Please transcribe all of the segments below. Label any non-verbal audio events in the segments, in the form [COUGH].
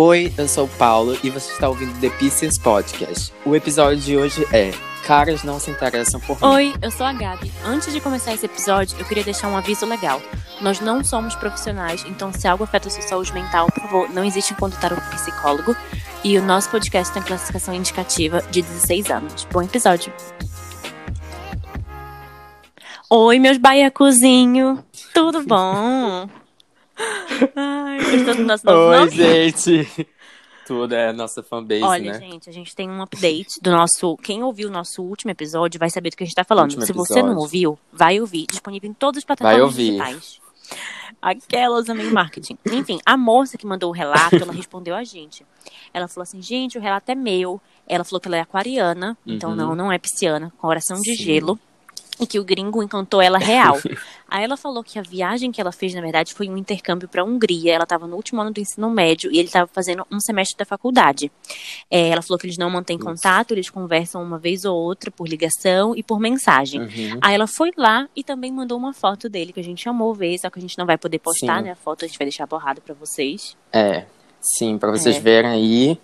Oi, eu sou o Paulo e você está ouvindo The Pieces Podcast. O episódio de hoje é Caras não se interessam por mim. Oi, eu sou a Gabi. Antes de começar esse episódio, eu queria deixar um aviso legal. Nós não somos profissionais, então se algo afeta a sua saúde mental, por favor, não existe consultar um psicólogo. E o nosso podcast tem classificação indicativa de 16 anos. Bom episódio. Oi, meus baiacuzinho. Tudo bom? [LAUGHS] Ai, gostou do nosso novo Oi, nome? gente. Tudo é nossa fanbase, Olha, né? gente, a gente tem um update do nosso. Quem ouviu o nosso último episódio vai saber do que a gente tá falando. Último Se você não ouviu, vai ouvir. Disponível em todas as plataformas ouvir. digitais. Aquelas também marketing. Enfim, a moça que mandou o relato, ela respondeu a gente. Ela falou assim, gente, o relato é meu. Ela falou que ela é aquariana, então Uhum. não, não é pisciana, coração de Sim. gelo. E que o gringo encantou ela real. [LAUGHS] Aí ela falou que a viagem que ela fez, na verdade, foi um intercâmbio para a Hungria. Ela estava no último ano do ensino médio e ele estava fazendo um semestre da faculdade. É, ela falou que eles não mantêm contato, eles conversam uma vez ou outra por ligação e por mensagem. Uhum. Aí ela foi lá e também mandou uma foto dele que a gente amou ver, só que a gente não vai poder postar, Sim. né? A foto a gente vai deixar borrada para vocês. É, sim, pra vocês É. verem aí.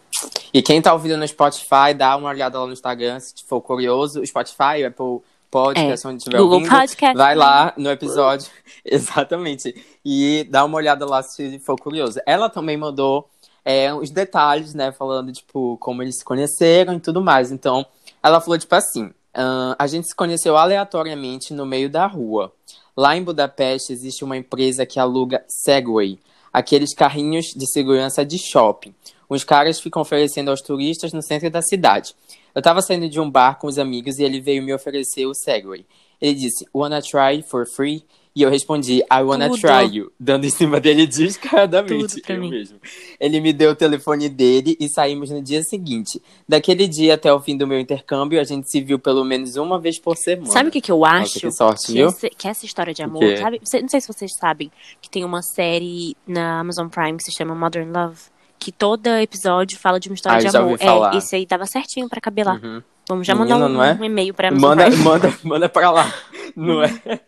E quem tá ouvindo no Spotify, dá uma olhada lá no Instagram, se for curioso. O Spotify, o Apple Podcast, onde estiver É. Google ouvindo. Podcast. Vai lá no episódio, [LAUGHS] exatamente, e dá uma olhada lá se for curioso. Ela também mandou é, os detalhes, né, falando, tipo, como eles se conheceram e tudo mais. Então, ela falou, tipo assim, "Ahn, a gente se conheceu aleatoriamente no meio da rua. Lá em Budapeste existe uma empresa que aluga Segway, aqueles carrinhos de segurança de shopping. Os caras ficam oferecendo aos turistas no centro da cidade. Eu tava saindo de um bar com os amigos e ele veio me oferecer o Segway. Ele disse, wanna try for free? E eu respondi, I wanna Tudo. try you, dando em cima dele [LAUGHS] descaradamente. Eu mim. mesmo. Ele me deu o telefone dele e saímos no dia seguinte. Daquele dia até o fim do meu intercâmbio, a gente se viu pelo menos uma vez por semana. Sabe o que, que eu acho? que sorte, que, viu? esse- que essa história de amor, sabe? Não sei se vocês sabem que tem uma série na Amazon Prime que se chama Modern Love. Que todo episódio fala de uma história Ah, de amor. É, esse aí dava certinho pra caber lá. Uhum. Vamos já Menina, mandar um, é? um e-mail pra Amazon Manda, [LAUGHS] manda, manda pra lá. Não é?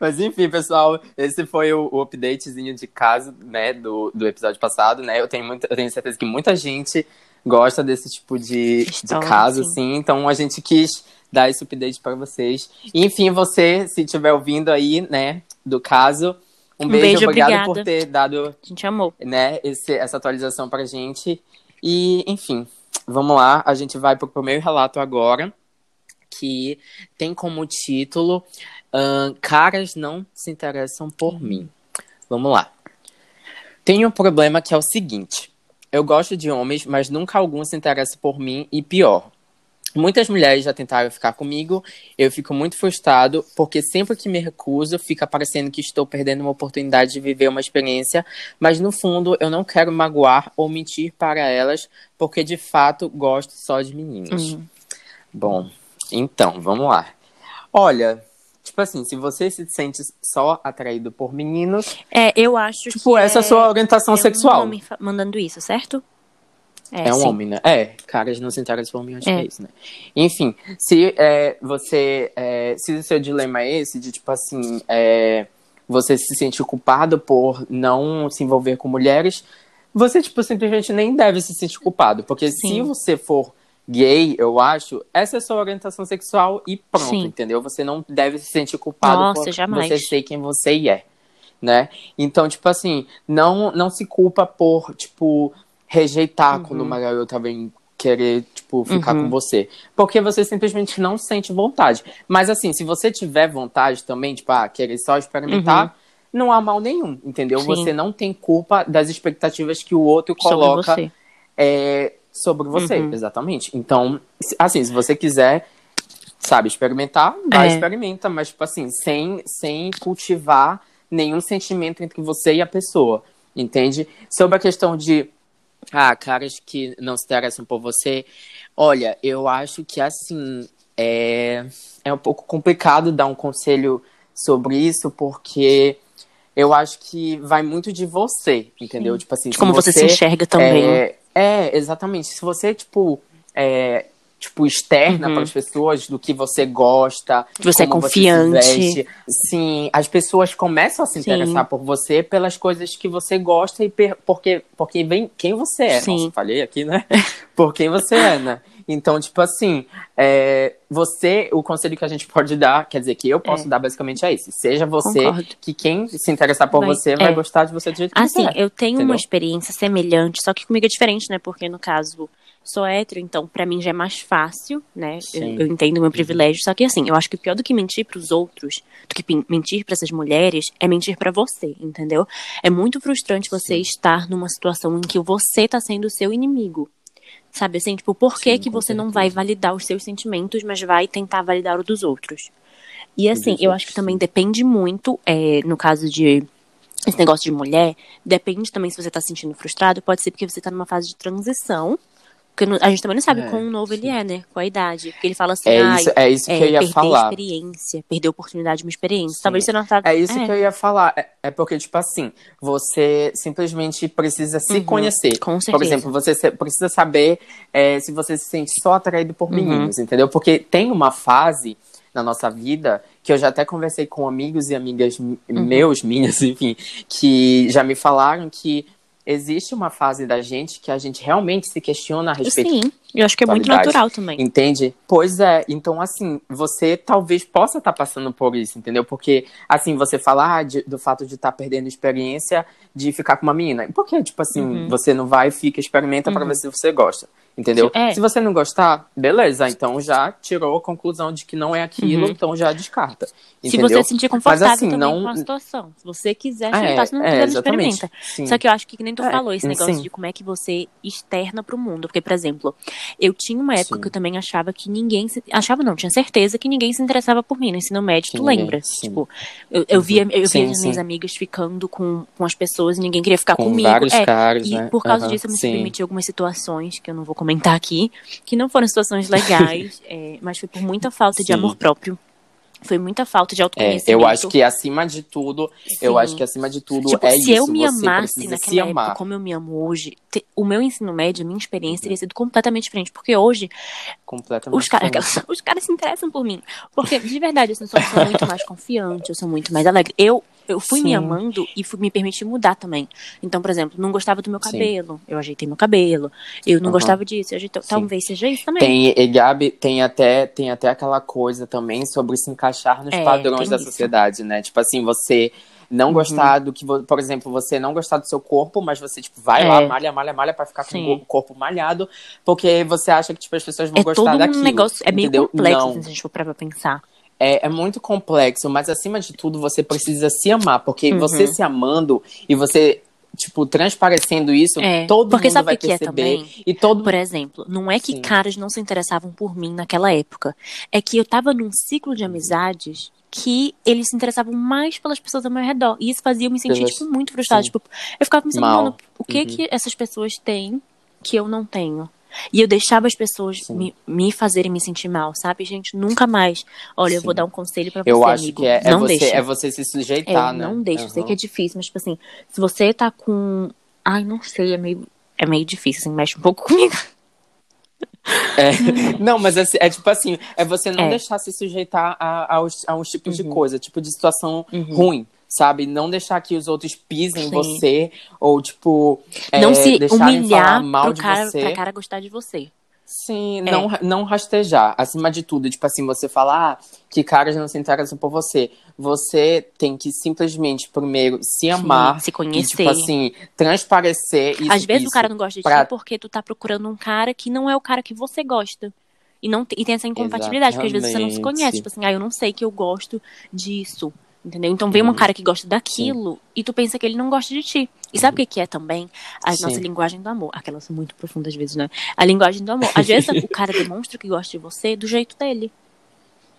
Mas enfim, pessoal, esse foi o, o updatezinho de caso, né, do, do episódio passado, né? Eu tenho, muita, eu tenho certeza que muita gente gosta desse tipo de, de caso, sim. assim. Então a gente quis dar esse update pra vocês. Enfim, você, se estiver ouvindo aí, né, do caso, um, Um beijo, beijo, obrigado obrigada. por ter dado A gente amou. né, esse, essa atualização pra gente. E, enfim, vamos lá. A gente vai pro primeiro relato agora, que tem como título Caras não se interessam por mim. Vamos lá. Tenho um problema que é o seguinte. Eu gosto de homens, mas nunca algum se interessa por mim e pior. Muitas mulheres já tentaram ficar comigo, eu fico muito frustrado, porque sempre que me recuso, fica parecendo que estou perdendo uma oportunidade de viver uma experiência, mas no fundo eu não quero magoar ou mentir para elas, porque de fato gosto só de meninos. Uhum. Bom, então, vamos lá. Olha, tipo assim, se você se sente só atraído por meninos, É, eu acho tipo, que essa é a sua orientação é sexual. um fa- mandando isso, certo? É, um sim. homem, né? É, caras não se interessam por mim, acho É. que é né? Enfim, se é, você. é, se o seu dilema é esse, de tipo assim, é, você se sente culpado por não se envolver com mulheres, você, tipo, simplesmente nem deve se sentir culpado. Porque se Sim. você for gay, eu acho, essa é a sua orientação sexual e pronto, Sim. entendeu? Você não deve se sentir culpado Nossa, por jamais. você ser quem você é, né? Então, tipo assim, não, não se culpa por, tipo, rejeitar quando uma garota vem querer, tipo, ficar Uhum. com você. Porque você simplesmente não sente vontade. Mas assim, se você tiver vontade também, tipo, ah, querer só experimentar, não há mal nenhum, entendeu? Uhum. Sim. Você não tem culpa das expectativas que o outro Sobre coloca você. é, sobre você, Uhum. exatamente. Então, assim, se você quiser, sabe, experimentar, vai É. experimenta, mas, tipo assim, sem, sem cultivar nenhum sentimento entre você e a pessoa, entende? Sobre a questão de, ah, caras que não se interessam por você, olha, eu acho que, assim, é, é um pouco complicado dar um conselho sobre isso, porque eu acho que vai muito de você, entendeu? Tipo assim, De como você se enxerga também. é, é, exatamente. Se você, tipo, é, tipo, externa Uhum. para as pessoas do que você gosta. Que você é confiante. se veste. Sim, as pessoas começam a se Sim. interessar por você pelas coisas que você gosta e per- porque, porque vem quem você é. Sim. Nossa, falei aqui, né? [LAUGHS] por quem você é, né? Então, tipo assim, é, você, o conselho que a gente pode dar, quer dizer, que eu posso É. dar basicamente é esse. Seja você, Concordo. que quem se interessar por Vai- você vai é. gostar de você do jeito que Assim, você é. eu tenho entendeu? uma experiência semelhante, só que comigo é diferente, né? Porque no caso, sou hétero, então pra mim já é mais fácil, né? Eu, eu entendo o meu privilégio, só que assim, eu acho que pior do que mentir pros outros, do que mentir pra essas mulheres, é mentir pra você, entendeu? É muito frustrante você Sim. estar numa situação em que você tá sendo o seu inimigo. Sabe assim, tipo, por que Sim, que você não vai validar os seus sentimentos, mas vai tentar validar o dos outros? E assim, eu acho que também depende muito, é, no caso de esse negócio de mulher, depende também se você tá se sentindo frustrado, pode ser porque você tá numa fase de transição. Porque a gente também não sabe É, quão novo ele sim. é, né? Com a idade. Porque ele fala assim, É isso, é isso que é, eu ia perder falar. experiência, perder a oportunidade de uma experiência. Sim. Talvez você não tá. É isso que eu ia falar. É, é porque, tipo assim, você simplesmente precisa se Uhum, conhecer. com Por certeza. exemplo, você precisa saber é, se você se sente só atraído por Uhum. meninos, entendeu? Porque tem uma fase na nossa vida que eu já até conversei com amigos e amigas Uhum. meus, [LAUGHS] minhas, enfim, que já me falaram que existe uma fase da gente que a gente realmente se questiona a respeito Sim, eu acho que é muito natural também. Entende? Pois é. Então, assim, você talvez possa estar passando por isso, entendeu? Porque, assim, você fala ah, do fato de estar perdendo experiência de ficar com uma menina. Por que, tipo assim, Uhum. você não vai, fica, experimenta Uhum. ver se você gosta? Entendeu? É. Se você não gostar, beleza. Então já tirou a conclusão de que não é aquilo, Uhum. então já descarta. Se Entendeu? você se sentir confortável assim, também não- com a situação. Se você quiser É, chutar, se não é, quiser, experimenta. Sim. Só que eu acho que, que nem tu É, falou, esse negócio sim. de como é que você externa pro mundo. Porque, por exemplo, eu tinha uma época Sim. que eu também achava que ninguém se... Achava não, tinha certeza que ninguém se interessava por mim no ensino médio, Que tu ninguém, lembra? Tipo, eu, eu via, eu via as minhas amigas ficando com, com as pessoas e ninguém queria ficar com comigo. vários É, caras, e né? por causa Aham, disso eu me submeti a algumas situações que eu não vou comentar aqui, que não foram situações legais, [LAUGHS] é, mas foi por muita falta de Sim. amor próprio. Foi muita falta de É, autoconhecimento. eu acho que acima de tudo, eu Sim. acho que acima de tudo Tipo, é se isso. eu me amasse se naquela amar. época como eu me amo hoje, te- o meu ensino médio, a minha experiência teria sido completamente diferente. Porque hoje, Completamente. os, cara, diferente. [LAUGHS] os caras se interessam por mim. Porque, de verdade, assim, eu sou, sou muito mais confiante, eu sou muito mais alegre. Eu, eu fui me Sim. amando e fui me permitir mudar também. Então, por exemplo, não gostava do meu Sim. cabelo, eu ajeitei meu cabelo. Eu não Aham. gostava disso, eu ajeitei. Sim. Talvez seja isso também. Tem, e Gabi, tem até, tem até aquela coisa também sobre se encaixar nos É, padrões da isso. sociedade, né? Tipo assim, você não Uhum. gostar do que, por exemplo, você não gostar do seu corpo, mas você, tipo, vai É. lá, malha, malha, malha pra ficar com Sim. o corpo malhado, porque você acha que, tipo, as pessoas vão É gostar todo um daquilo. negócio, é meio entendeu? complexo, Não. se a gente for pra pensar. É, é muito complexo, mas acima de tudo você precisa se amar, porque Uhum. você se amando e você, tipo, transparecendo isso, É, todo porque mundo sabe vai o que é perceber. também? E todo Por exemplo, não é que Sim. caras não se interessavam por mim naquela época. É que eu tava num ciclo de amizades que eles se interessavam mais pelas pessoas ao meu redor. E isso fazia eu me sentir, tipo, muito frustrada. Tipo, eu ficava pensando, Mal. mano, o que Uhum. que essas pessoas têm que eu não tenho? E eu deixava as pessoas me, me fazerem me sentir mal, sabe? Gente, nunca mais. Olha, eu Sim. vou dar um conselho pra você, Eu acho amigo. que é, é não você, deixa. é você se É, sujeitar, né? não deixa. Eu sei que é difícil, mas, tipo assim, se você tá com. Ai, não sei, é meio, é meio difícil, assim, mexe um pouco [LAUGHS] comigo. É, não, mas é, é tipo assim, é você não É. deixar se sujeitar a, aos, a uns tipos de Uhum. coisa, tipo de situação Uhum. ruim, sabe? Não deixar que os outros pisem em Sim. você, ou tipo, é, não se humilhar mal pro cara, você. pra cara gostar de você. Sim, É. não, não rastejar. Acima de tudo, tipo assim, você falar ah, que caras não se interessam por você. Você tem que simplesmente, primeiro, se amar. se E, conhecer. tipo assim, transparecer isso. Às vezes isso o cara não gosta de pra- ti porque tu tá procurando um cara que não é o cara que você gosta. E, não e tem essa incompatibilidade, porque às vezes você não se Exatamente. conhece. Tipo assim, ah, eu não sei que eu gosto disso. Entendeu? Então vem um Uhum. cara que gosta daquilo e tu pensa que ele não gosta de ti. E sabe o que que é também? A Sim. nossa linguagem do amor. Aquelas são muito profundas às vezes, né? A linguagem do amor. Às vezes o cara demonstra que gosta de você do jeito dele.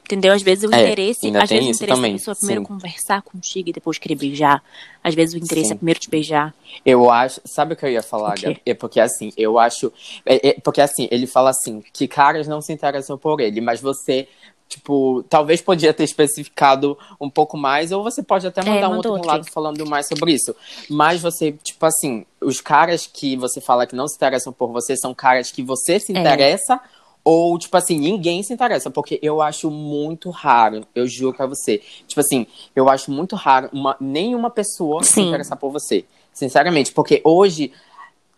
Entendeu? Às vezes o É, interesse, às vezes o interesse também, da pessoa é primeiro sim. conversar contigo e depois querer beijar. Às vezes o interesse Sim. é primeiro te beijar. Eu acho. Sabe o que eu ia falar? Gabi? É porque assim, eu acho. É, é porque assim, ele fala assim, que caras não se interessam por ele, mas você. Tipo, talvez podia ter especificado um pouco mais, ou você pode até É, mandar um manda outro outro. lado falando mais sobre isso. Mas você, tipo assim, os caras que você fala que não se interessam por você são caras que você se É. interessa Ou, tipo assim, ninguém se interessa, porque eu acho muito raro, eu juro pra você. Tipo assim, eu acho muito raro uma, nenhuma pessoa se Sim. interessar por você. Sinceramente, porque hoje,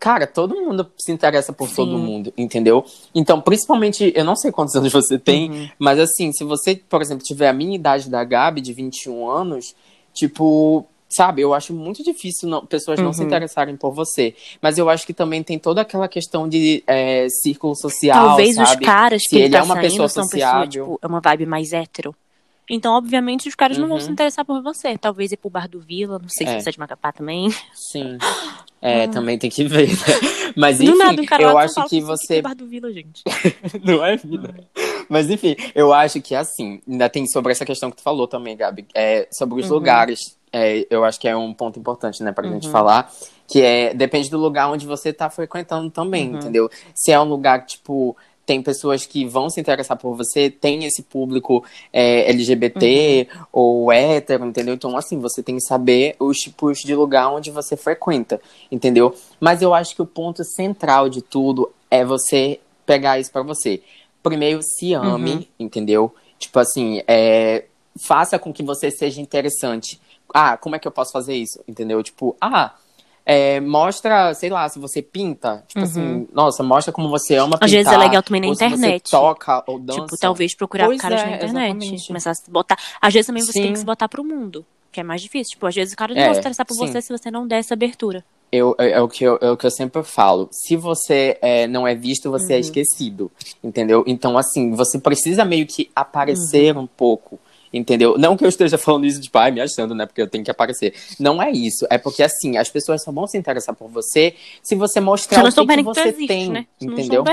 cara, todo mundo se interessa por Sim. todo mundo, entendeu? Então, principalmente, eu não sei quantos anos você tem, Uhum. mas assim, se você, por exemplo, tiver a minha idade da Gabi, de 21 anos, tipo, sabe, eu acho muito difícil não- pessoas não se Uhum. interessarem por você. Mas eu acho que também tem toda aquela questão de é, círculo social, Talvez os sabe? caras Se que ele, ele tá é uma pessoa sociável. tipo, é uma vibe mais hétero. Então, obviamente, os caras não vão Uhum. se interessar por você. Talvez ir pro bar do Vila, não sei É. se você é de Macapá também. Sim. [LAUGHS] É, também tem que ver, né? Mas enfim, nada, cara eu acho que você "Que bar do Vila, gente. [LAUGHS] Não é vida. Mas enfim, eu acho que assim, ainda tem sobre essa questão que tu falou também, Gabi, é, sobre os Uhum. lugares. é, eu acho que é um ponto importante, né, pra gente Uhum. falar. Que é, depende do lugar onde você tá frequentando também, Uhum. entendeu? Se é um lugar tipo, tem pessoas que vão se interessar por você, tem esse público é, LGBT Uhum. ou hétero, entendeu? Então, assim, você tem que saber os tipos de lugar onde você frequenta, entendeu? Mas eu acho que o ponto central de tudo é você pegar isso pra você. Primeiro, se ame, Uhum. entendeu? Tipo assim, é, faça com que você seja interessante. Ah, como é que eu posso fazer isso? Entendeu? Tipo, ah, é, mostra, sei lá, se você pinta. Tipo Uhum. assim, nossa, mostra como você ama pintar. Às vezes é legal também na internet. Você toca ou dança. Tipo, talvez procurar Pois caras é, na internet. exatamente. Começar a se botar. Às vezes também você tem Sim. que se botar pro mundo. Que é mais difícil. Tipo, às vezes o cara não É, vai se interessar por sim. você se você não der essa abertura. Eu, é, é o que eu, é o que eu sempre falo. Se você é, não é visto, você é Uhum. esquecido. Entendeu? Então, assim, você precisa meio que Uhum. aparecer um pouco. Entendeu? Não que eu esteja falando isso de pai, me achando, né? Porque eu tenho que aparecer. Não é isso. É porque, assim, as pessoas só vão se interessar por você se você Se mostrar elas o que, que você existe, tem. né? Se Entendeu?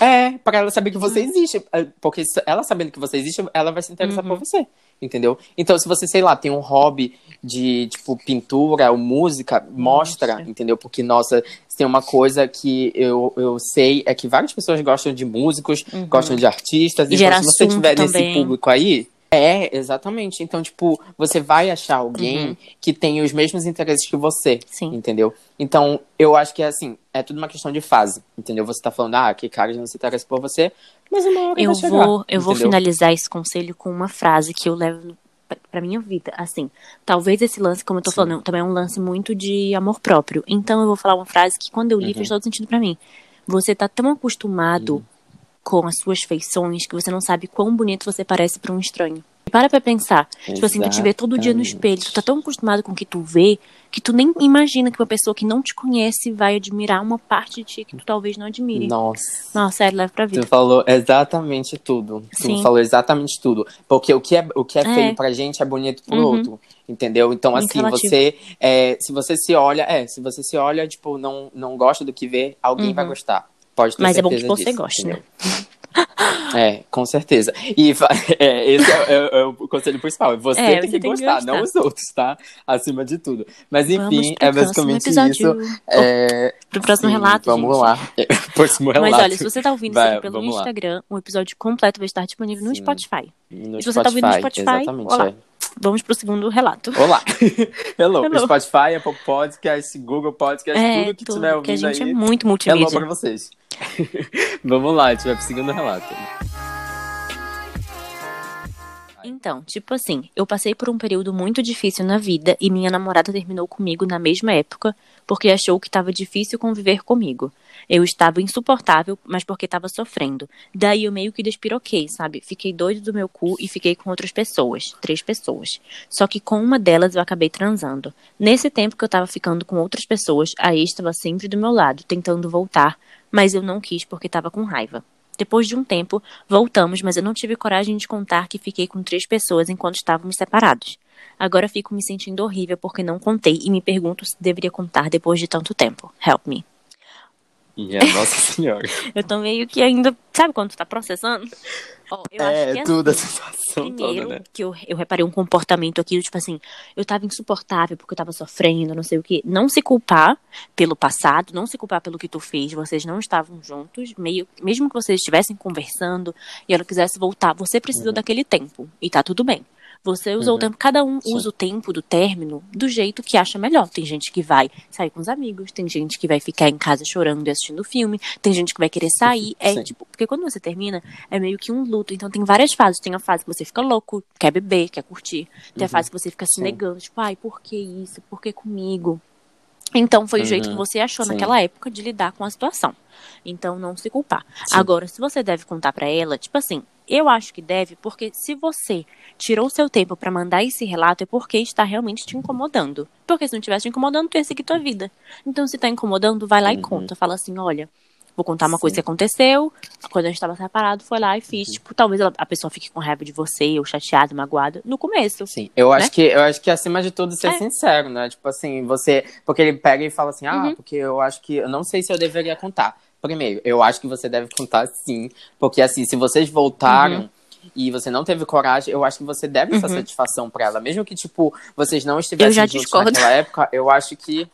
É, pra ela saber que você existe. É, Porque se ela sabendo que você existe, ela vai se interessar Uhum. por você. Entendeu? Então, se você, sei lá, tem um hobby de, tipo, pintura ou música, mostra, Mostra. entendeu? Porque, nossa, se tem uma coisa que eu, eu sei é que várias pessoas gostam de músicos, Uhum. gostam de artistas. E então, se você tiver nesse também. público aí. É, exatamente. Então, tipo, você vai achar alguém Uhum. que tem os mesmos interesses que você. Sim. Entendeu? Então, eu acho que é assim, é tudo uma questão de fase. Entendeu? Você tá falando, ah, que cara não se interessa por você, mas uma hora Eu vai chegar. vou, eu vou entendeu? finalizar esse conselho com uma frase que eu levo pra- minha vida. Assim, talvez esse lance, como eu tô Sim. falando, também é um lance muito de amor próprio. Então eu vou falar uma frase que quando eu li Uhum. fez todo sentido pra mim. Você tá tão acostumado Uhum. Com as suas feições que você não sabe quão bonito você parece pra um estranho. Para pra pensar. Tipo assim, tu te vê todo dia no espelho, tu tá tão acostumado com o que tu vê, que tu nem imagina que uma pessoa que não te conhece vai admirar uma parte de ti que tu talvez não admire. Nossa. Nossa, sério, leva pra vida. Tu falou exatamente tudo. Sim. Tu falou exatamente tudo. Porque o que é, o que é, É. feio pra gente é bonito pro Uhum. outro. Entendeu? Então, assim, você. é, se você se olha, é, se você se olha, tipo, não, não gosta do que vê, alguém Uhum. vai gostar. Pode ter Mas é bom que você disso, goste, entendeu? [LAUGHS] É, com certeza. E [LAUGHS] é, esse é, é- é o conselho principal. Você É, tem você que tem que gostar, gostar. não os outros, tá? Acima de tudo. Mas enfim, é basicamente episódio. isso. É, Pro próximo sim, relato, Vamos gente. lá. [LAUGHS] Próximo relato. Mas olha, se você tá ouvindo Vai, pelo vamos lá. Instagram, o episódio completo vai estar disponível no Sim. Spotify. No se você tá ouvindo no Spotify, exatamente. olá. é. Vamos pro segundo relato. Olá. Hello. Hello. Spotify, Apple Podcast, Google Podcast, é, tudo que tudo, tiver que a ouvindo gente aí. é muito Hello multimídia. pra vocês. [LAUGHS] Vamos lá, a gente vai pro segundo relato. Então, tipo assim, eu passei por um período muito difícil na vida e minha namorada terminou comigo na mesma época porque achou que estava difícil conviver comigo. Eu estava insuportável, mas porque estava sofrendo. Daí eu meio que despiroquei, sabe? Fiquei doido do meu cu e fiquei com outras pessoas, três pessoas. Só que com uma delas eu acabei transando. Nesse tempo que eu tava ficando com outras pessoas, a ex estava sempre do meu lado, tentando voltar, mas eu não quis porque tava com raiva. Depois de um tempo, voltamos, mas eu não tive coragem de contar que fiquei com três pessoas enquanto estávamos separados. Agora fico me sentindo horrível porque não contei e me pergunto se deveria contar depois de tanto tempo. Help me. E a Nossa [LAUGHS] Senhora. Eu tô meio que ainda. Sabe quando tu tá processando? Ó, eu acho é, que tudo a assim, situação Primeiro, toda, né? que eu, eu reparei um comportamento aqui, tipo assim, eu tava insuportável porque eu tava sofrendo, não sei o quê. Não se culpar pelo passado, não se culpar pelo que tu fez, vocês não estavam juntos, meio, mesmo que vocês estivessem conversando e ela quisesse voltar, você precisou Uhum. daquele tempo, e tá tudo bem. Você usou Uhum. o tempo, cada um Sim. usa o tempo do término do jeito que acha melhor. Tem gente que vai sair com os amigos, tem gente que vai ficar em casa chorando e assistindo filme, tem gente que vai querer sair. [LAUGHS] É Sim. tipo, porque quando você termina, é meio que um luto. Então tem várias fases. Tem a fase que você fica louco, quer beber, quer curtir. Tem a Uhum. fase que você fica se Sim. negando, tipo, ai, por que isso? Por que comigo? Então foi o jeito que Uhum. você achou Sim. naquela época de lidar com a situação. Então não se culpar. Sim. Agora, se você deve contar pra ela, tipo assim, eu acho que deve, porque se você tirou o seu tempo pra mandar esse relato é porque está realmente te incomodando. Porque se não estivesse te incomodando, tu ia seguir tua vida. Então, se tá incomodando, vai lá e Uhum. conta. Fala assim, olha, vou contar uma coisa Sim. que aconteceu. Quando a gente tava separado, foi lá e fiz. Tipo, talvez a pessoa fique com raiva de você, ou chateada, magoada, no começo. Sim, eu acho Né? que eu acho que acima de tudo ser É. sincero, né? Tipo assim, você, porque ele pega e fala assim: "Ah, Uhum. porque eu acho que eu não sei se eu deveria contar". Primeiro, eu acho que você deve contar sim, porque assim, se vocês voltaram e você não teve coragem, eu acho que você deve essa Uhum. satisfação pra ela, mesmo que tipo vocês não estivessem já juntos discordo. naquela época, eu acho que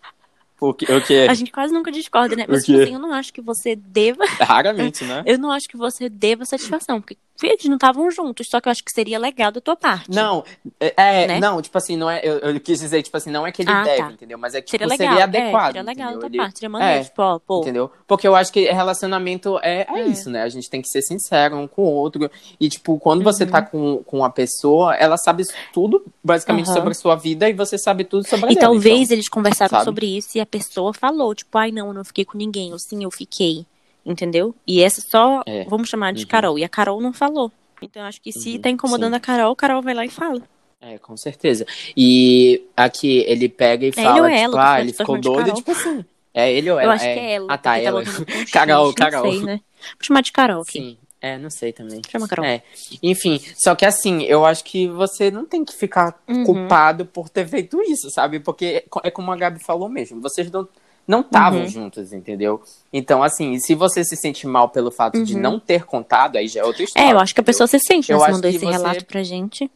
o que, o que A gente quase nunca discorda, né? Mas, tipo assim, eu não acho que você deva raramente, né? [LAUGHS] Eu não acho que você deva satisfação, porque eles não estavam juntos, só que eu acho que seria legal da tua parte. Não, é, é, Né? não, tipo assim, não é, eu, eu quis dizer, tipo assim, não é que ele Ah, deve, tá. entendeu? Mas é que seria tipo, legal. seria é, adequado. seria legal da entendeu? tua Ele- parte. Seria maneiro, é, tipo, ó, pô. Entendeu? Porque eu acho que relacionamento é, é, É. isso, né? A gente tem que ser sincero um com o outro. E, tipo, quando você Uhum. tá com, com a pessoa, ela sabe tudo, basicamente, Aham. sobre a sua vida e você sabe tudo sobre a E dela. talvez então. eles conversaram sabe? sobre isso e a pessoa falou, tipo, ai não, eu não fiquei com ninguém, ou sim, eu fiquei. Entendeu? E essa só, É. vamos chamar de Uhum. Carol. E a Carol não falou. Então eu acho que se Uhum, tá incomodando sim. a Carol, a Carol vai lá e fala. É, com certeza. E aqui ele pega e É fala, ele ou tipo, ela, tô ah, ele ficou doido, Carol. tipo assim. É ele ou eu ela? acho que é ela. Ah, tá, ela. X, [LAUGHS] Carol, não Carol. Sei, né? Vou chamar de Carol aqui. Sim. É, não sei também. Chama Carol. É. Enfim, só que assim, eu acho que você não tem que ficar Uhum. culpado por ter feito isso, sabe? Porque é como a Gabi falou mesmo, vocês não não estavam Uhum. juntos, entendeu? Então, assim, se você se sente mal pelo fato de Uhum. não ter contado, aí já é outra história. É, eu acho que a entendeu? pessoa se sente, né? Eu mandou esse você- relato pra gente.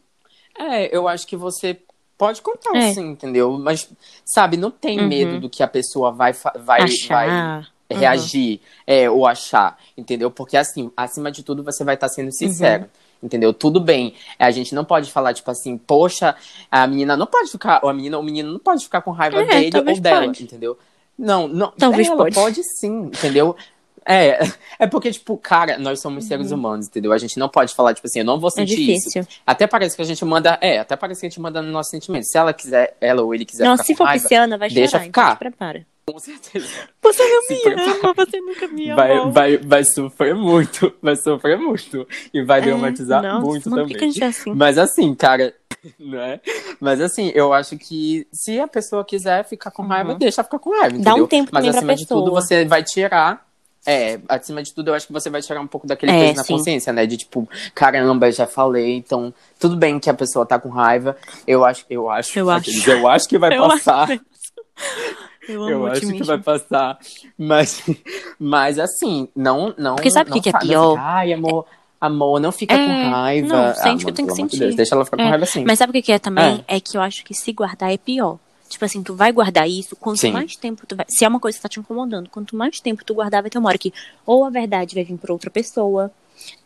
É, eu acho que você pode contar, É. sim, entendeu? Mas, sabe, não tem Uhum. medo do que a pessoa vai, vai, vai Achar. Uhum. reagir é, ou achar, entendeu? Porque assim, acima de tudo, você vai estar sendo sincero. Uhum. Entendeu? Tudo bem. A gente não pode falar, tipo assim, poxa, a menina não pode ficar, ou a menina, o menino não pode ficar com raiva É, dele ou dela, pode. entendeu? Não, não. Talvez ela pode. pode sim, entendeu? É, é porque, tipo, cara, nós somos seres humanos, entendeu? A gente não pode falar, tipo assim, eu não vou Uhum. É sentir isso. difícil. Até parece que a gente manda, é, até parece que a gente manda no nosso sentimento. Se ela quiser, ela ou ele quiser ficar se for raiva, pisciana, vai deixa chorar. ficar. Então prepara. com certeza. Você não Se me prepara. ama, você nunca me Vai, amou. vai, vai sofrer muito, vai sofrer muito. E vai É, traumatizar nossa, muito também. é assim? Mas assim, cara, [LAUGHS] não é? Mas assim, eu acho que se a pessoa quiser ficar com raiva, Uhum. deixa ficar com raiva, Dá um entendeu? tempo Mas acima de tudo, você vai tirar. É, acima de tudo, eu acho que você vai tirar um pouco daquele É, peso na sim. consciência, né? De tipo, caramba, já falei, então tudo bem que a pessoa tá com raiva. Eu acho, eu acho, Eu acho. aqueles, eu acho que vai [LAUGHS] Eu passar. acho Eu Eu acho otimismo. que vai passar. Mas, [LAUGHS] mas assim, não. não Porque sabe o que que é não pior? fica, Ai, amor, amor, não fica É, com raiva. não, sente o que tem que sentir. Deus, deixa ela ficar com É, raiva assim. Mas sabe o que, é também? É. que eu acho que se guardar é pior. Tipo assim, tu vai guardar isso, quanto Sim. mais tempo tu vai. Se é uma coisa que tá te incomodando, quanto mais tempo tu guardar, vai ter uma hora que ou a verdade vai vir pra outra pessoa,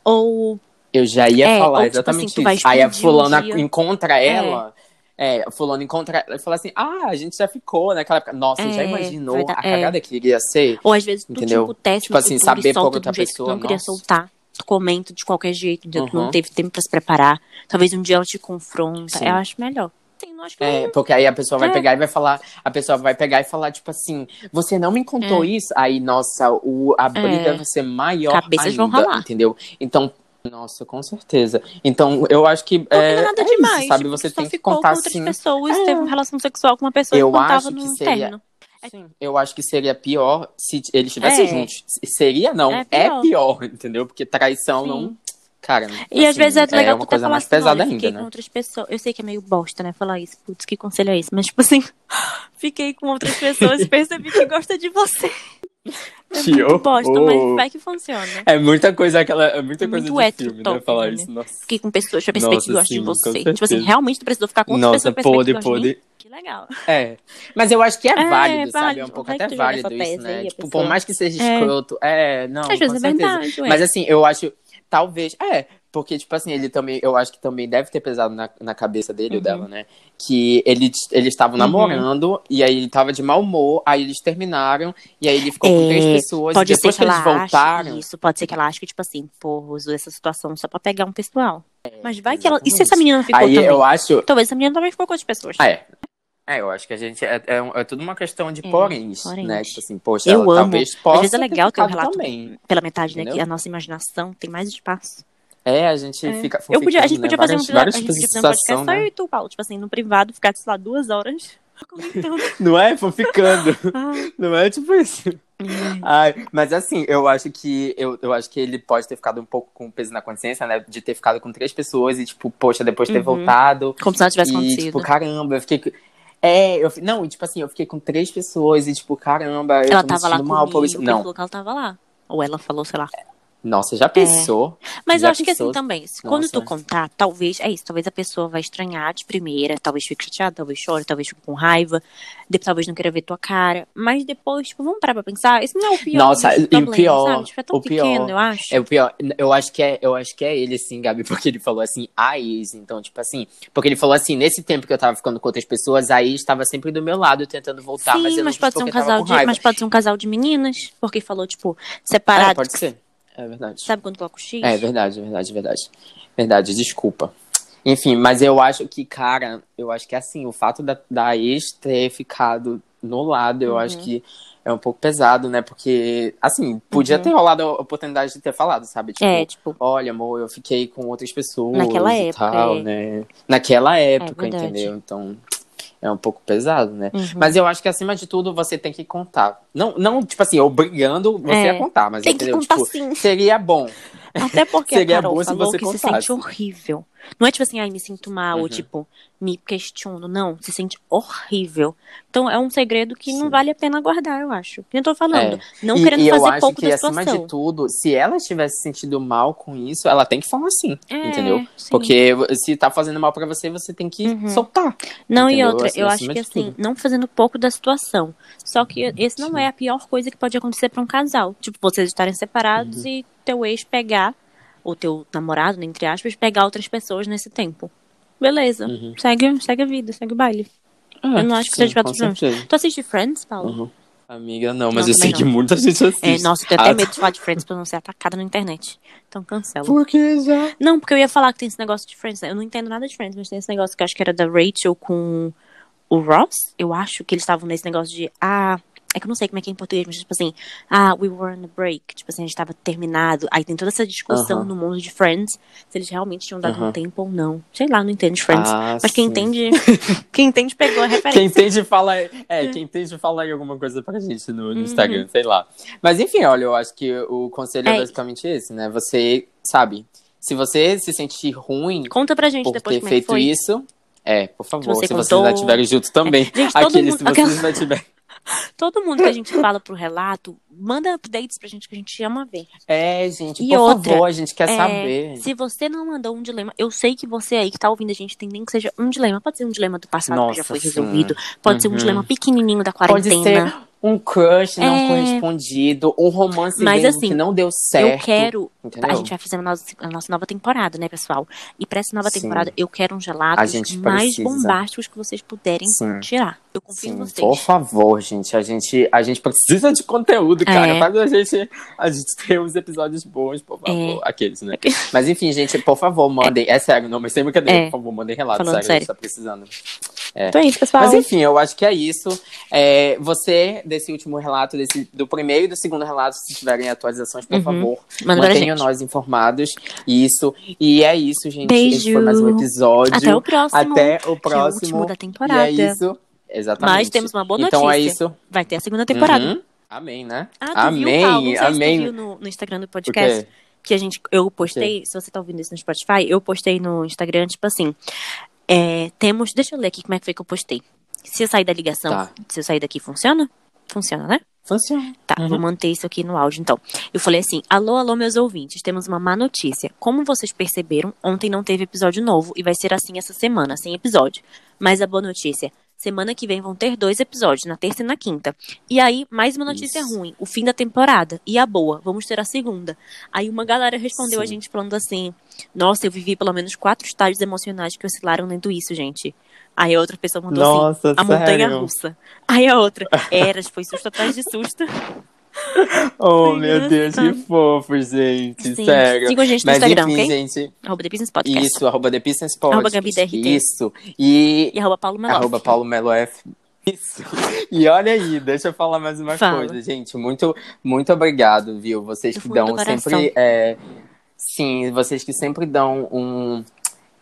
ou. Eu já ia É, falar ou, tipo exatamente assim, tu vai isso. Aí a explodir um fulana dia. encontra ela. É, fulano encontra ela e fala assim: Ah, a gente já ficou naquela época. Nossa, já É, imaginou vai dar- a é. cagada que iria ser? Ou às vezes tu Entendeu? tipo teste Tipo assim, saber de outra um pessoa, que não queria soltar. Comenta de qualquer jeito, Uhum. não teve tempo pra se preparar. Talvez um dia ela te confronta. Sim. Eu acho melhor. Sim, não que É, porque aí a pessoa vai É. pegar e vai falar, a pessoa vai pegar e falar, tipo assim, você não me contou isso? Aí, nossa, o, a briga É. vai ser maior Cabeças ainda, vão ralar. entendeu? Então, nossa, com certeza. Então, eu acho que Porque é, não é nada é demais. isso, sabe? tipo, Você tem que contar com outras assim. pessoas, É. teve uma relação sexual com uma pessoa Eu que não tava acho que no seria-. Sim, eu acho que seria pior se eles estivessem É. juntos. Seria não, É é pior. pior, entendeu? Porque traição Sim. não. Cara, E às assim, vezes é legal uma tu até coisa mais assim, pesada ainda, com né? outras pessoas. Eu sei que é meio bosta, né, falar isso. Putz, que conselho é esse? Mas, tipo assim, [LAUGHS] fiquei com outras pessoas e percebi que gosta de você. [LAUGHS] É Que muito bosta, horror. mas vai que funciona. É muita coisa aquela, é muita Muito coisa de hétero filme, né? top, Falar né? isso, nossa. Fiquei com pessoas, já percebi Nossa, que gosta sim, de você. Tipo assim, realmente tu precisou ficar com outras Nossa, pessoas pra perceber podre, legal. É. Mas eu acho que é, É, válido, sabe? É um pouco Vai que até válido isso, né? Tipo, pessoa- por mais que seja É. escroto. É, não. Às com vezes é certeza. verdade, ué. Mas assim, eu acho. Talvez. É. porque, tipo assim, ele também, eu acho que também deve ter pesado na, na cabeça dele Uhum. ou dela, né? Que ele, eles estavam namorando, e aí ele tava de mau humor, aí eles terminaram, e aí ele ficou com É, três pessoas, Pode e ser depois que que, eles voltaram. isso, pode ser que ela ache que, tipo assim, pô, usou essa situação só pra pegar um pessoal. Mas vai que ela. E se exatamente. essa menina não ficou Aí também? eu acho. Talvez essa menina também ficou com outras pessoas. Ah, é. É, eu acho que a gente. É, é, é tudo uma questão de É, poréns, né? Tipo assim, poxa, Eu amo. talvez possa. Às vezes é legal ter um relato também. pela metade, né? Entendeu? Que a nossa imaginação tem mais espaço. É, a gente É. fica. Eu podia, a gente né? podia fazer um, várias, a gente podia fazer um podcast situação, só eu né? e tu, Paulo. Tipo assim, no privado, ficar, sei lá, duas horas [LAUGHS] comentando. Não é? Foi ficando. Ai, [LAUGHS] Não é tipo isso. ai. Ai, mas assim, eu acho que eu, eu acho que ele pode ter ficado um pouco com peso na consciência, né? De ter ficado com três pessoas e, tipo, poxa, depois ter Uhum. voltado. Como se nada tivesse e, acontecido. tipo, caramba, eu fiquei. É, eu não, e, tipo assim, eu fiquei com três pessoas e, tipo, caramba, eu ela tô tava lá mal por comigo, isso. ele Não, ela tava lá. Ou ela falou, sei lá. Nossa, já pensou? Mas Já eu acho que pensou? assim também, quando tu Nossa. contar, talvez, é isso, talvez a pessoa vai estranhar de primeira, talvez fique chateada, talvez chore, talvez fique com raiva, de- talvez não queira ver tua cara, mas depois, tipo, vamos parar pra pensar, isso não é o pior Nossa, e o problemas, pior-? Tipo, é o pior pequeno, eu acho. É o pior, eu acho que é, eu acho que é ele, assim, Gabi, [LAUGHS] porque ele falou assim, a ex, então, tipo assim, porque ele falou assim, nesse tempo que eu tava ficando com outras pessoas, a ex estava sempre do meu lado, tentando voltar, Sim, mas eu não mas quis pode ser um casal de, mas pode ser um casal de meninas, porque falou, tipo, É, separado, pode ser, é verdade. sabe quando coloca o X? É verdade, verdade, verdade. Verdade, desculpa. Enfim, mas eu acho que, cara, eu acho que assim, o fato da, da ex ter ficado no lado, eu Uhum. acho que é um pouco pesado, né? Porque, assim, podia Uhum. ter rolado a oportunidade de ter falado, sabe? Tipo, É, tipo, olha, amor, eu fiquei com outras pessoas Naquela e época, tal, é. né? Naquela época, verdade. entendeu? Então, é um pouco pesado, né? uhum. Mas eu acho que, acima de tudo, você tem que contar. Não, não tipo assim, obrigando você É. a contar, mas tem que entendeu? contar Tipo, sim. seria bom. Até porque a Seria Carol bom se falou você que se contasse. sente horrível. Não é tipo assim, ai, me sinto mal, ou Uhum. tipo, me questiono. Não, se sente horrível. Então é um segredo que não Sim. vale a pena guardar, eu acho. Eu tô falando. É. Não e, querendo e eu fazer acho pouco que, da acima situação. de tudo, se ela tivesse sentido mal com isso, ela tem que falar assim, É, entendeu? sim. Porque se tá fazendo mal pra você, você tem que Uhum. soltar. Não, e entendeu? outra, Assim, eu acho acima que assim, tudo. não fazendo pouco da situação. Só que esse não Sim. é a pior coisa que pode acontecer pra um casal. Tipo, vocês estarem separados Uhum. e teu ex pegar, ou teu namorado, né, entre aspas, pegar outras pessoas nesse tempo. Beleza. Uhum. Segue, segue a vida, segue o baile. É, Eu não acho que seja fato problemas. Tu assiste Friends, Paulo? Uhum. Amiga, não, mas Não, eu sei também que não. muita gente assiste. É, nossa, eu tenho até Ah, medo de falar de Friends pra não ser atacada na internet. Então cancela. Por que já? Não, porque eu ia falar que tem esse negócio de Friends. né? Eu não entendo nada de Friends, mas tem esse negócio que eu acho que era da Rachel com o Ross. Eu acho que eles estavam nesse negócio de. Ah, é que eu não sei como é que é em português, mas tipo assim. Ah, we were on a break. Tipo assim, a gente tava terminado. Aí tem toda essa discussão Aham. no mundo de Friends se eles realmente tinham dado um Aham. tempo ou não. Sei lá, não entendo de Friends. Ah, mas quem sim. entende. [LAUGHS] quem entende pegou a referência. Quem entende fala, é, quem entende fala aí alguma coisa pra gente no, no Uhum. Instagram, sei lá. Mas enfim, olha, eu acho que o conselho é, É. basicamente esse, né? Você, sabe, se você se sentir ruim Conta pra gente por depois ter como é feito isso, é, por favor, você se, vocês já estiverem juntos também. Gente, [LAUGHS] todo Aqueles, mundo- se vocês já tiverem. Todo mundo que a gente fala pro relato, manda updates pra gente que a gente ama ver. É, gente, E por outra, favor, a gente quer É, saber. Se você não mandou um dilema, eu sei que você aí que tá ouvindo a gente tem nem que seja um dilema. Pode ser um dilema do passado que já Nossa, foi sim. resolvido. Pode ser um Uhum. dilema pequenininho da Pode quarentena. ser um crush não É. correspondido, um romance Mas, assim, que não deu certo. eu quero. entendeu? A gente vai fazer a nossa, a nossa nova temporada, né, pessoal? E pra essa nova Sim. temporada, eu quero gelados gente mais precisa. bombásticos que vocês puderem Sim. tirar. Eu confio em Sim, vocês. por favor, gente. A gente, a gente precisa de conteúdo, cara. É. Faz a gente, a gente ter uns episódios bons, por favor. É. Aqueles, né? Mas enfim, gente, por favor, mandem. É, sério, não, mas sem brincadeira, É. por favor, mandem relatos. Falando Sério, a gente sério. tá precisando. Então é isso, pessoal. Mas enfim, eu acho que é isso. É, você, desse último relato, desse, do primeiro e do segundo relato, se tiverem atualizações, por Uhum. favor, Manda mantenham nós informados. Isso. E é isso, gente. Beijo. Esse foi mais um episódio. Até o próximo. Até o que é o próximo. último da E temporada. é isso. Exatamente. Mas temos uma boa Então é notícia. isso. Vai ter a segunda temporada. Uhum. Amém, né? Ah, tu amém, viu, Paulo? Amém. viu no, no Instagram do podcast. que a gente, eu postei, se você tá ouvindo isso no Spotify, eu postei no Instagram, tipo assim, é, temos, deixa eu ler aqui como é que foi que eu postei. Se eu sair da ligação, Tá. se eu sair daqui, funciona? Funciona, né? Funciona. Tá, Uhum. vou manter isso aqui no áudio, então. Eu falei assim, alô, alô, meus ouvintes, temos uma má notícia. Como vocês perceberam, ontem não teve episódio novo e vai ser assim essa semana, sem episódio. Mas a boa notícia, Semana que vem vão ter dois episódios, na terça e na quinta. E aí, mais uma notícia Isso. ruim: o fim da temporada. E a boa, vamos ter a segunda. Aí uma galera respondeu a Sim. gente falando assim: Nossa, eu vivi pelo menos quatro estágios emocionais que oscilaram lendo isso, gente. Aí a outra pessoa mandou assim: Nossa, A montanha sério? russa. Aí a outra: Eras, foi susto atrás de susto. [LAUGHS] Oh, Foi meu Deus, que engraçado. fofo, gente. Sim. Sério. Sigam a gente no Mas Instagram, enfim, ok? gente. Arroba The Business Podcast. Isso, arroba The Business Podcast. Arroba Gabi DRT. Isso. E E arroba Paulo Meloff. arroba Paulo. Isso. E olha aí, deixa eu falar mais uma Fala. coisa, gente. Muito, muito obrigado, viu? Vocês que dão sempre. é, sim, vocês que sempre dão um.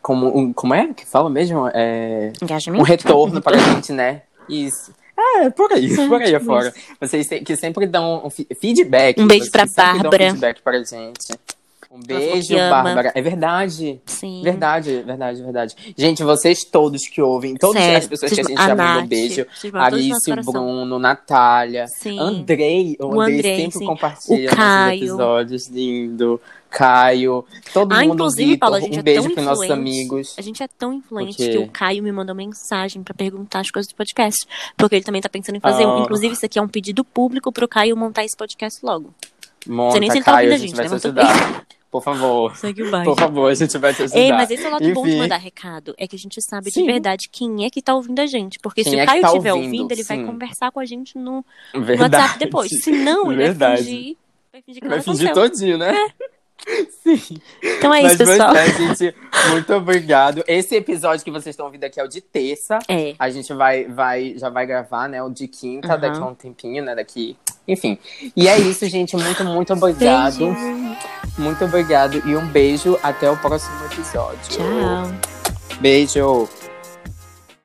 Como, um, como é que fala mesmo? É, Engajamento. um retorno pra gente, né? Isso. É, por aí, por aí afora. Vocês que sempre dão um feedback. Um beijo pra sempre dão Bárbara. feedback pra gente. Um beijo. Bárbara. É verdade. Sim. Verdade, verdade, verdade. Gente, vocês todos que ouvem, todas Sério, as pessoas que a gente a já mandou um beijo. coração. Bruno, Natália, Sim. Andrei. O O Andrei, Andrei, sempre sim. compartilha O nossos episódios. Lindo. Caio. Todo Ah, mundo, inclusive, Vitor. Paula, a gente um é beijo para nossos amigos. A gente é tão influente O que o Caio me mandou mensagem pra perguntar as coisas do podcast. Porque ele também tá pensando em fazer um. Ah. Inclusive, isso aqui é um pedido público pro Caio montar esse podcast logo. Monta, nem se ele tá ouvindo a a gente gente, vai né? Mas. Por favor. Segue o bairro. Por favor, a gente vai te ajudar. Ei, mas esse é o lado bom de Enfim. mandar recado. É que a gente sabe de Sim. verdade quem é que tá ouvindo a gente. Porque Quem se é o que Caio tá estiver ouvindo, ouvindo, ele vai sim. conversar com a gente no, no. WhatsApp depois. Se não, ele Verdade. vai fingir. Vai fingir que Vai não fingir todinho, né? [LAUGHS] Sim. Então é Mas isso, pessoal. pois é, gente, muito obrigado. Esse episódio que vocês estão ouvindo aqui é o de terça. É. A gente vai, vai, já vai gravar, né? O de quinta, Aham. daqui a um tempinho, né? Daqui. Enfim. E é isso, gente. Muito, muito obrigado. Beijo. Muito obrigado. E um beijo. Até o próximo episódio. Tchau. Beijo.